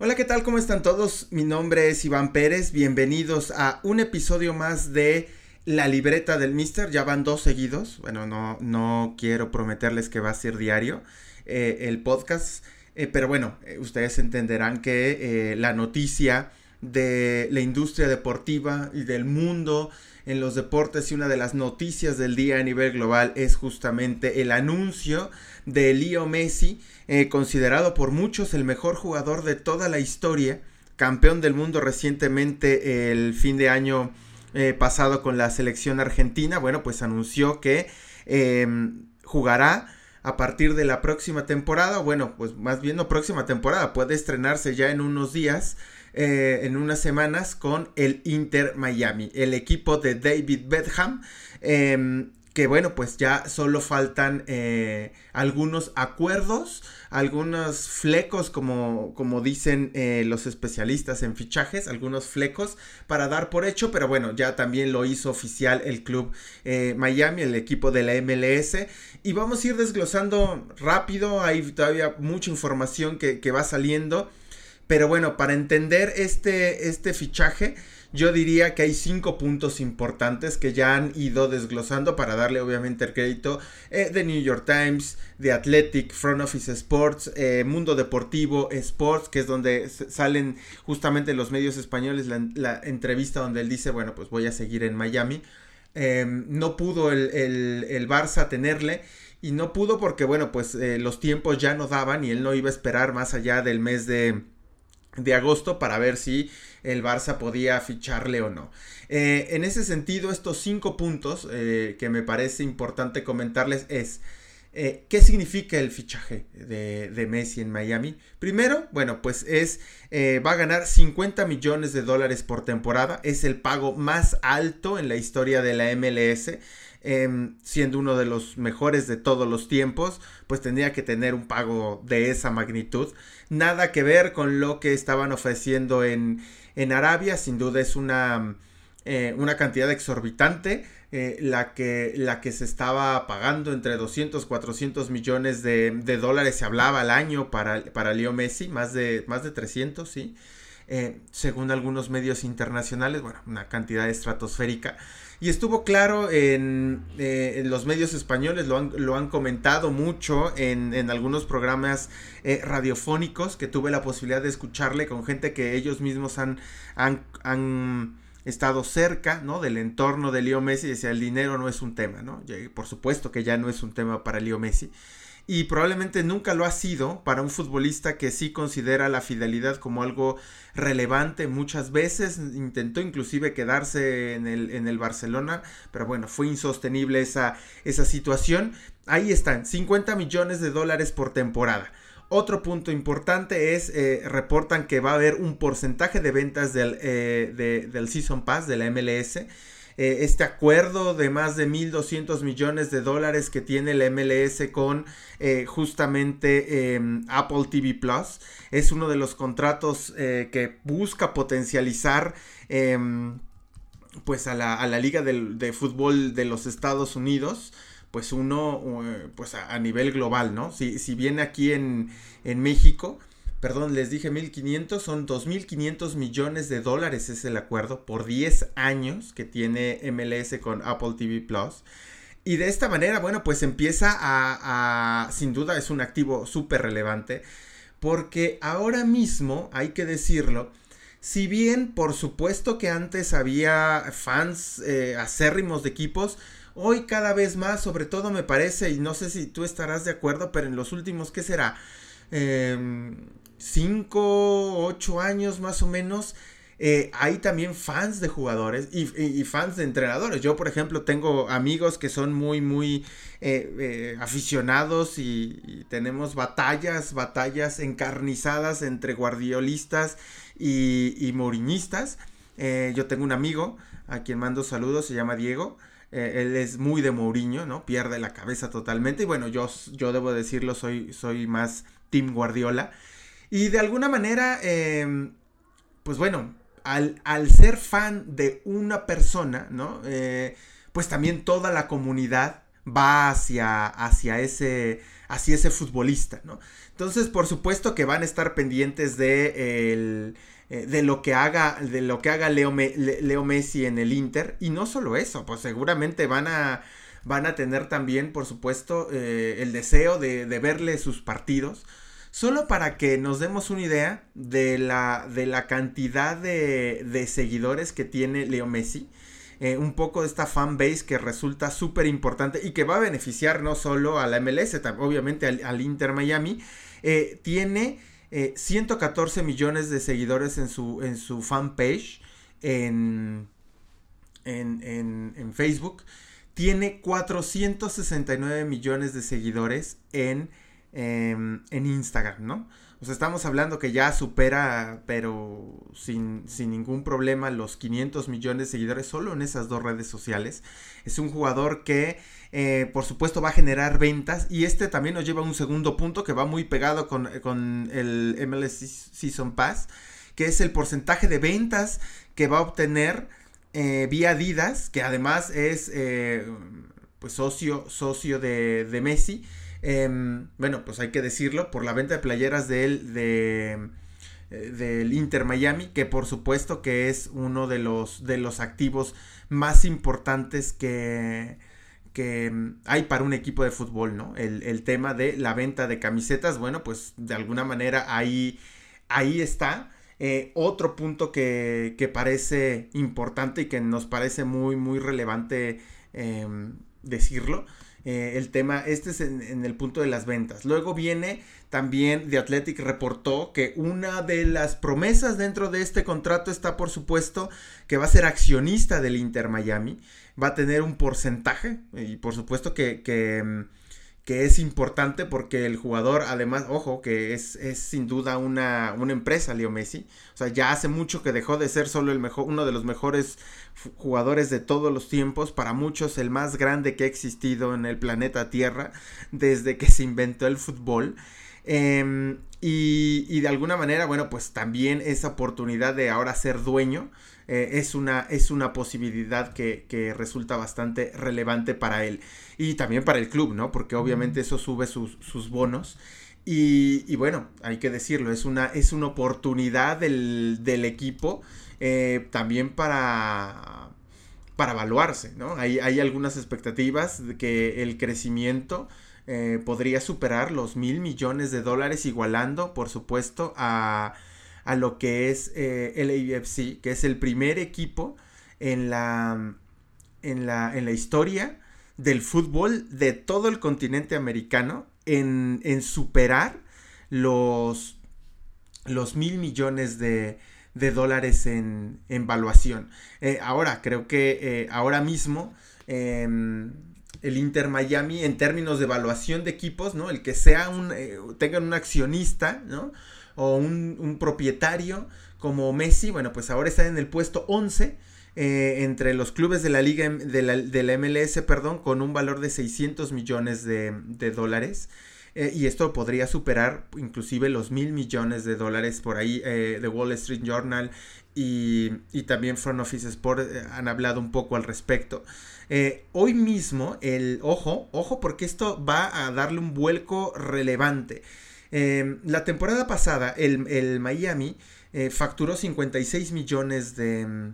Hola, ¿qué tal? ¿Cómo están todos? Mi nombre es Iván Pérez. Bienvenidos a un episodio más de La libreta del Mister. Ya van dos seguidos. Bueno, no, no quiero prometerles que va a ser diario eh, el podcast. Eh, pero bueno, eh, ustedes entenderán que la noticia de la industria deportiva y del mundo en los deportes y una de las noticias del día a nivel global es justamente el anuncio de Leo Messi, eh, considerado por muchos el mejor jugador de toda la historia, campeón del mundo recientemente el fin de año eh, pasado con la selección argentina, bueno, pues anunció que em, jugará a partir de la próxima temporada, bueno, pues más bien no próxima temporada, puede estrenarse ya en unos días eh, en unas semanas con el Inter Miami, el equipo de David Bedham. Em, que bueno, pues ya solo faltan eh, algunos acuerdos, algunos flecos, como, como dicen eh, los especialistas en fichajes, algunos flecos para dar por hecho, pero bueno, ya también lo hizo oficial el club Miami, el equipo de la MLS, y vamos a ir desglosando rápido, hay todavía mucha información que, que va saliendo. Pero bueno, para entender este, este fichaje, yo diría que hay cinco puntos importantes que ya han ido desglosando para darle obviamente el crédito eh, de New York Times, de Athletic, Front Office Sports, eh, Mundo Deportivo Sports, que es donde salen justamente los medios españoles la, entrevista donde él dice, bueno, pues voy a seguir en Miami. Em, no pudo el, el, Barça tenerle. Y no pudo porque, bueno, pues eh, los tiempos ya no daban y él no iba a esperar más allá del mes de, de agosto para ver si el Barça podía ficharle o no. Eh, en ese sentido, estos cinco puntos eh, que me parece importante comentarles es eh, ¿qué significa el fichaje de, Messi en Miami? Primero, bueno, pues es, va a ganar 50 millones de dólares por temporada, es el pago más alto en la historia de la MLS. Em, siendo uno de los mejores de todos los tiempos, pues tendría que tener un pago de esa magnitud. Nada que ver con lo que estaban ofreciendo en, en Arabia, sin duda es una, eh, una cantidad exorbitante. Eh, la, que, la que se estaba pagando entre 200, 400 millones de, dólares se hablaba al año para, para Leo Messi, más de, más de 300, sí. Eh, según algunos medios internacionales, bueno, una cantidad estratosférica. Y estuvo claro en, eh, los medios españoles, lo han, lo han comentado mucho en, algunos programas eh, radiofónicos que tuve la posibilidad de escucharle con gente que ellos mismos han, estado cerca, ¿no? Del entorno de Leo Messi decía, el dinero no es un tema, ¿no? por supuesto que ya no es un tema para Leo Messi y probablemente nunca lo ha sido para un futbolista que sí considera la fidelidad como algo relevante. Muchas veces intentó inclusive quedarse en el, en el Barcelona, pero bueno, fue insostenible esa, esa situación. Ahí están, 50 millones de dólares por temporada. Otro punto importante es, eh, reportan que va a haber un porcentaje de ventas del, eh, del Season Pass de la MLS eh, este acuerdo de más de 1.200 millones de dólares que tiene el MLS con eh, justamente em, Apple TV Plus. Es uno de los contratos eh, que busca potencializar em, pues a la, liga de fútbol de los Estados Unidos pues uno pues a, nivel global, ¿no? Si, si bien aquí en, en México perdón, les dije 1.500, son 2.500 millones de dólares es el acuerdo por 10 años que tiene MLS con Apple TV Plus. Y de esta manera, bueno, pues empieza a, sin duda es un activo súper relevante, porque ahora mismo, hay que decirlo, si bien por supuesto que antes había fans eh, acérrimos de equipos, hoy cada vez más, sobre todo me parece, y no sé si tú estarás de acuerdo, pero en los últimos, ¿qué será? Eh, 5, 8 años más o menos, eh, hay también fans de jugadores y, fans de entrenadores. Yo, por ejemplo, tengo amigos que son muy, muy eh, eh, aficionados y, tenemos batallas, batallas encarnizadas entre guardiolistas y, y moriñistas. yo tengo un amigo a quien mando saludos, se llama Diego. él es muy de Mourinho, ¿no? Pierde la cabeza totalmente. Y bueno, yo, yo debo decirlo, soy, soy más Team Guardiola. Y de alguna manera, em, pues bueno, al, ser fan de una persona, ¿no? Eh, pues también toda la comunidad va hacia, hacia, ese, hacia ese futbolista, ¿no? Entonces, por supuesto que van a estar pendientes de, eh, de lo que haga, de lo que haga Leo, Leo, Messi en el Inter. Y no solo eso, pues seguramente van a, van a tener también, por supuesto, eh, el deseo de, de, verle sus partidos. Solo para que nos demos una idea de la, de la cantidad de, de seguidores que tiene Leo Messi. Eh, un poco de esta fanbase que resulta súper importante y que va a beneficiar no solo a la MLS, obviamente al, Inter Miami. Eh, tiene 114 eh, millones de seguidores en su, en su fanpage en, en, en, Facebook. Tiene 469 millones de seguidores en, em, en Instagram, ¿no? O sea, estamos hablando que ya supera, pero sin, ningún problema, los 500 millones de seguidores solo en esas dos redes sociales. Es un jugador que, eh, por supuesto, va a generar ventas. Y este también nos lleva a un segundo punto que va muy pegado con, el MLS Season Pass, que es el porcentaje de ventas que va a obtener eh, vía Adidas, que además es eh, pues socio, socio de Messi. Em, bueno, pues hay que decirlo, por la venta de playeras de, eh, del Inter Miami, que por supuesto que es uno de los, de los activos más importantes que, que hay para un equipo de fútbol, ¿no? El, tema de la venta de camisetas, bueno, pues de alguna manera ahí, ahí está. Eh, otro punto que, que, parece importante y que nos parece muy, muy relevante em, decirlo eh, el tema, este es en, el punto de las ventas. Luego viene también The Athletic reportó que una de las promesas dentro de este contrato está por supuesto que va a ser accionista del Inter Miami, va a tener un porcentaje y por supuesto que, que mm, que es importante porque el jugador, además, ojo, que es, es sin duda una, una, empresa, Leo Messi. O sea, ya hace mucho que dejó de ser solo el mejor, uno de los mejores jugadores de todos los tiempos, para muchos el más grande que ha existido en el planeta Tierra desde que se inventó el fútbol. Em, y, y, de alguna manera, bueno, pues también esa oportunidad de ahora ser dueño eh, es, una, es una posibilidad que, resulta bastante relevante para él. Y también para el club, ¿no? Porque obviamente eso sube sus, bonos. Y, bueno, hay que decirlo, es una, es una oportunidad del, equipo eh, también para, para evaluarse, ¿no? Hay, hay algunas expectativas de que el crecimiento eh, podría superar los mil millones de dólares, igualando, por supuesto, a, a lo que es eh, el AFC, que es el primer equipo en la, en la, en la historia del fútbol de todo el continente americano en, en superar los, los mil millones de, de dólares en, valuación. Eh, ahora, creo que eh, ahora mismo em, el Inter Miami en términos de evaluación de equipos, ¿no? El que sea un, tengan un accionista, ¿no? O un, propietario como Messi, bueno, pues ahora está en el puesto 11 eh, entre los clubes de la liga de la, MLS, perdón, con un valor de 600 millones de, dólares. Eh, y esto podría superar inclusive los mil millones de dólares por ahí. Eh, The Wall Street Journal y, y también Front Office Sport han hablado un poco al respecto. hoy mismo, el ojo, ojo, porque esto va a darle un vuelco relevante. Em, la temporada pasada, el, Miami eh, facturó 56 millones de,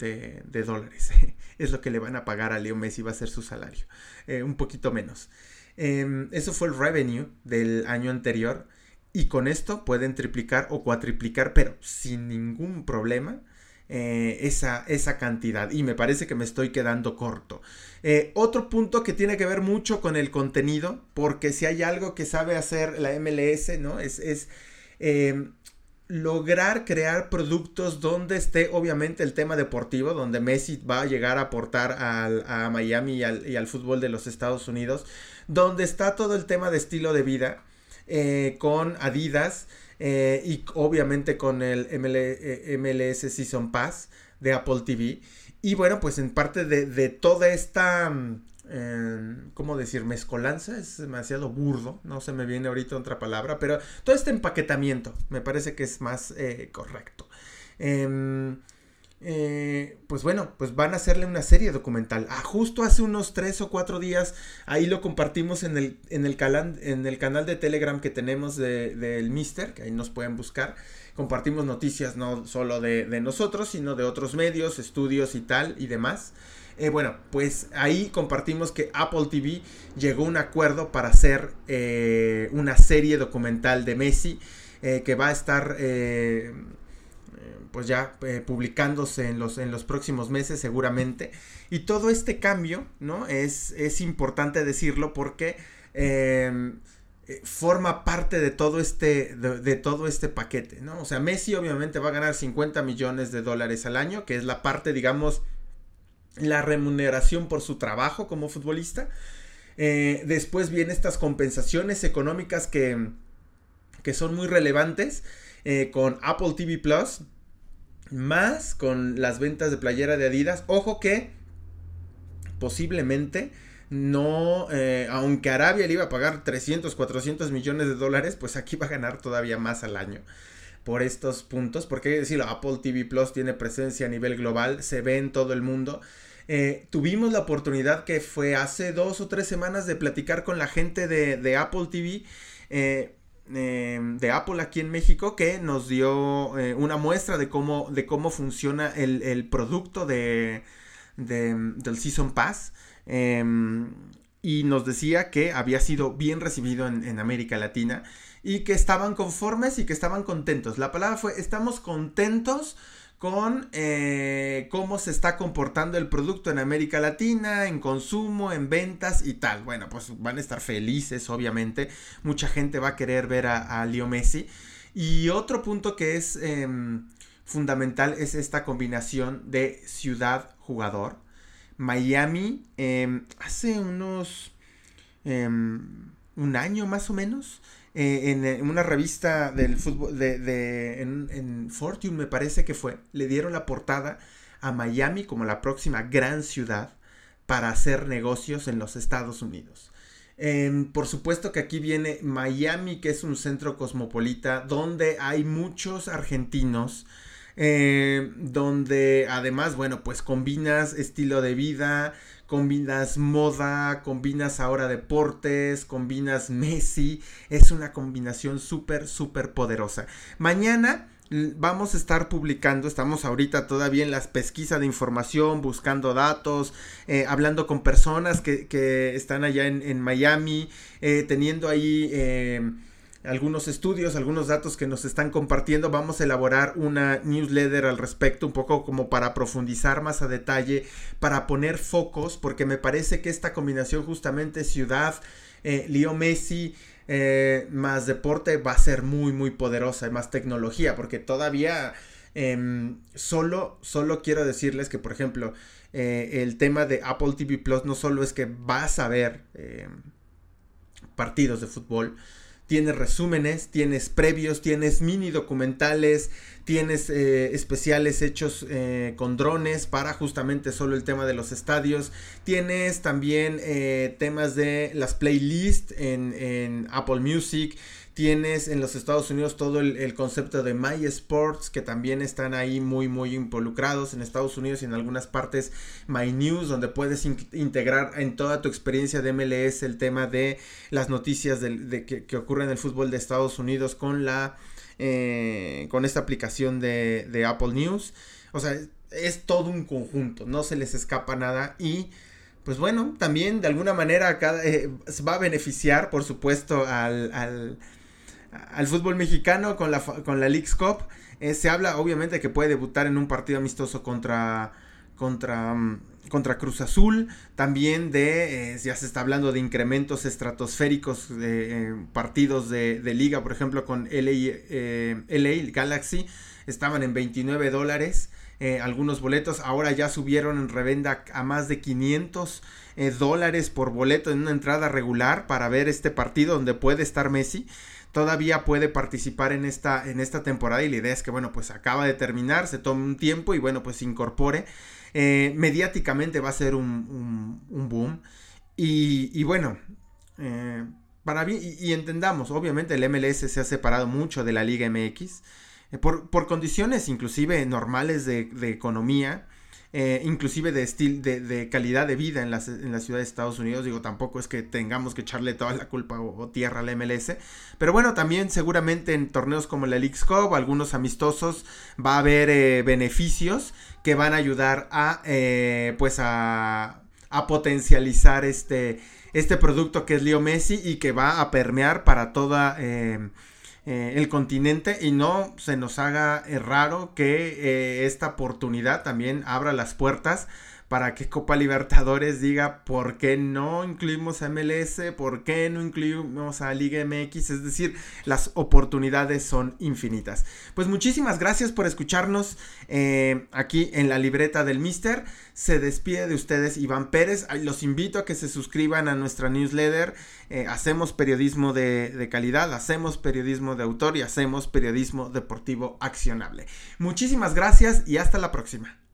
de, dólares. es lo que le van a pagar a Leo Messi, va a ser su salario. Eh, un poquito menos. Em, eso fue el revenue del año anterior. Y con esto pueden triplicar o cuatriplicar, pero sin ningún problema, eh, esa, esa, cantidad. Y me parece que me estoy quedando corto. Eh, otro punto que tiene que ver mucho con el contenido, porque si hay algo que sabe hacer la MLS, ¿no? Es, es em, lograr crear productos donde esté obviamente el tema deportivo, donde Messi va a llegar a aportar al, a Miami y al, y al, fútbol de los Estados Unidos, donde está todo el tema de estilo de vida, eh, con Adidas, eh, y obviamente con el MLS eh, Season Pass de Apple TV. Y bueno, pues en parte de, toda esta, mm, em, ¿cómo decir? Mezcolanza, es demasiado burdo, no se me viene ahorita otra palabra, pero todo este empaquetamiento me parece que es más eh, correcto. Eh, pues bueno, pues van a hacerle una serie documental. Ah, justo hace unos tres o cuatro días, ahí lo compartimos en el, en el, en el canal de Telegram que tenemos del de, Mister, que ahí nos pueden buscar. Compartimos noticias no solo de, nosotros, sino de otros medios, estudios y tal y demás. Eh, bueno, pues ahí compartimos que Apple TV llegó a un acuerdo para hacer eh, una serie documental de Messi que va a estar pues ya eh, publicándose en los, en los próximos meses seguramente. Y todo este cambio, ¿no? Es, es importante decirlo porque em, eh, forma parte de todo este, de, todo este paquete, ¿no? O sea, Messi obviamente va a ganar 50 millones de dólares al año, que es la parte, digamos, la remuneración por su trabajo como futbolista. Eh, después vienen estas compensaciones económicas que, que son muy relevantes con Apple TV Plus más con las ventas de playera de Adidas. Ojo que posiblemente no, eh, aunque Arabia le iba a pagar 300, 400 millones de dólares, pues aquí va a ganar todavía más al año por estos puntos, porque hay que decirlo, Apple TV Plus tiene presencia a nivel global, se ve en todo el mundo. Eh, tuvimos la oportunidad que fue hace dos o tres semanas de platicar con la gente de, de Apple TV. Eh, Em, de Apple aquí en México que nos dio eh, una muestra de cómo, de cómo funciona el, producto de, del Season Pass. Em, y nos decía que había sido bien recibido en, América Latina y que estaban conformes y que estaban contentos. La palabra fue, estamos contentos con eh, cómo se está comportando el producto en América Latina, en consumo, en ventas y tal. Bueno, pues van a estar felices, obviamente. Mucha gente va a querer ver a, a Leo Messi. Y otro punto que es em, fundamental es esta combinación de ciudad-jugador. Miami, em, hace unos... Em, un año más o menos, eh, en, una revista del fútbol, de, en, Fortune me parece que fue, le dieron la portada a Miami como la próxima gran ciudad para hacer negocios en los Estados Unidos. Em, por supuesto que aquí viene Miami, que es un centro cosmopolita donde hay muchos argentinos, eh, donde además, bueno, pues combinas estilo de vida, combinas moda, combinas ahora deportes, combinas Messi, es una combinación súper, súper poderosa. Mañana vamos a estar publicando, estamos ahorita todavía en las pesquisas de información, buscando datos, eh, hablando con personas que, que están allá en, en Miami, eh, teniendo ahí... Eh, algunos estudios, algunos datos que nos están compartiendo. Vamos a elaborar una newsletter al respecto, un poco como para profundizar más a detalle, para poner focos, porque me parece que esta combinación justamente ciudad, eh, Leo Messi, eh, más deporte va a ser muy, muy poderosa y más tecnología, porque todavía... Em, solo, solo quiero decirles que, por ejemplo, eh, el tema de Apple TV Plus no solo es que vas a ver em, partidos de fútbol, tienes resúmenes, tienes previos, tienes mini documentales, tienes eh, especiales hechos eh, con drones para justamente solo el tema de los estadios, tienes también eh, temas de las playlists en, en Apple Music, Tienes en los Estados Unidos todo el, concepto de My Sports, que también están ahí muy, muy involucrados en Estados Unidos y en algunas partes My News, donde puedes integrar en toda tu experiencia de MLS el tema de las noticias de, que, ocurren en el fútbol de Estados Unidos con la eh, con esta aplicación de, Apple News. O sea, es todo un conjunto, no se les escapa nada y pues bueno, también de alguna manera eh, va a beneficiar, por supuesto, al, al fútbol mexicano con la, con la League's Cup. Eh, se habla obviamente que puede debutar en un partido amistoso contra, contra, mm, contra Cruz Azul. También de, eh, ya se está hablando de incrementos estratosféricos de eh, partidos de, liga, por ejemplo con LA, LA Galaxy. Estaban en 29 dólares. algunos boletos ahora ya subieron en revenda a más de 500 dólares por boleto en una entrada regular para ver este partido donde puede estar Messi todavía puede participar en esta, en esta temporada y la idea es que, bueno, pues acaba de terminar, se tome un tiempo y, bueno, pues se incorpore. Eh, mediáticamente va a ser un, boom. Y, bueno, eh, para mí, y, entendamos, obviamente el MLS se ha separado mucho de la Liga MX. por, por, condiciones inclusive normales de economía, eh, inclusive de, estil, de, calidad de vida en la, en la, ciudad de Estados Unidos. Digo, tampoco es que tengamos que echarle toda la culpa o, tierra al MLS. Pero bueno, también seguramente en torneos como la League's Cup, algunos amistosos, va a haber eh, beneficios que van a ayudar a, eh, pues a, a potencializar este, este producto que es Leo Messi y que va a permear para toda eh, el continente y no se nos haga eh, raro que eh, esta oportunidad también abra las puertas para que Copa Libertadores diga por qué no incluimos a MLS, por qué no incluimos a Liga MX, es decir, las oportunidades son infinitas. Pues muchísimas gracias por escucharnos eh, aquí en la libreta del Mister. Se despide de ustedes Iván Pérez. Los invito a que se suscriban a nuestra newsletter. Eh, hacemos periodismo de, de calidad, hacemos periodismo de autor y hacemos periodismo deportivo accionable. Muchísimas gracias y hasta la próxima.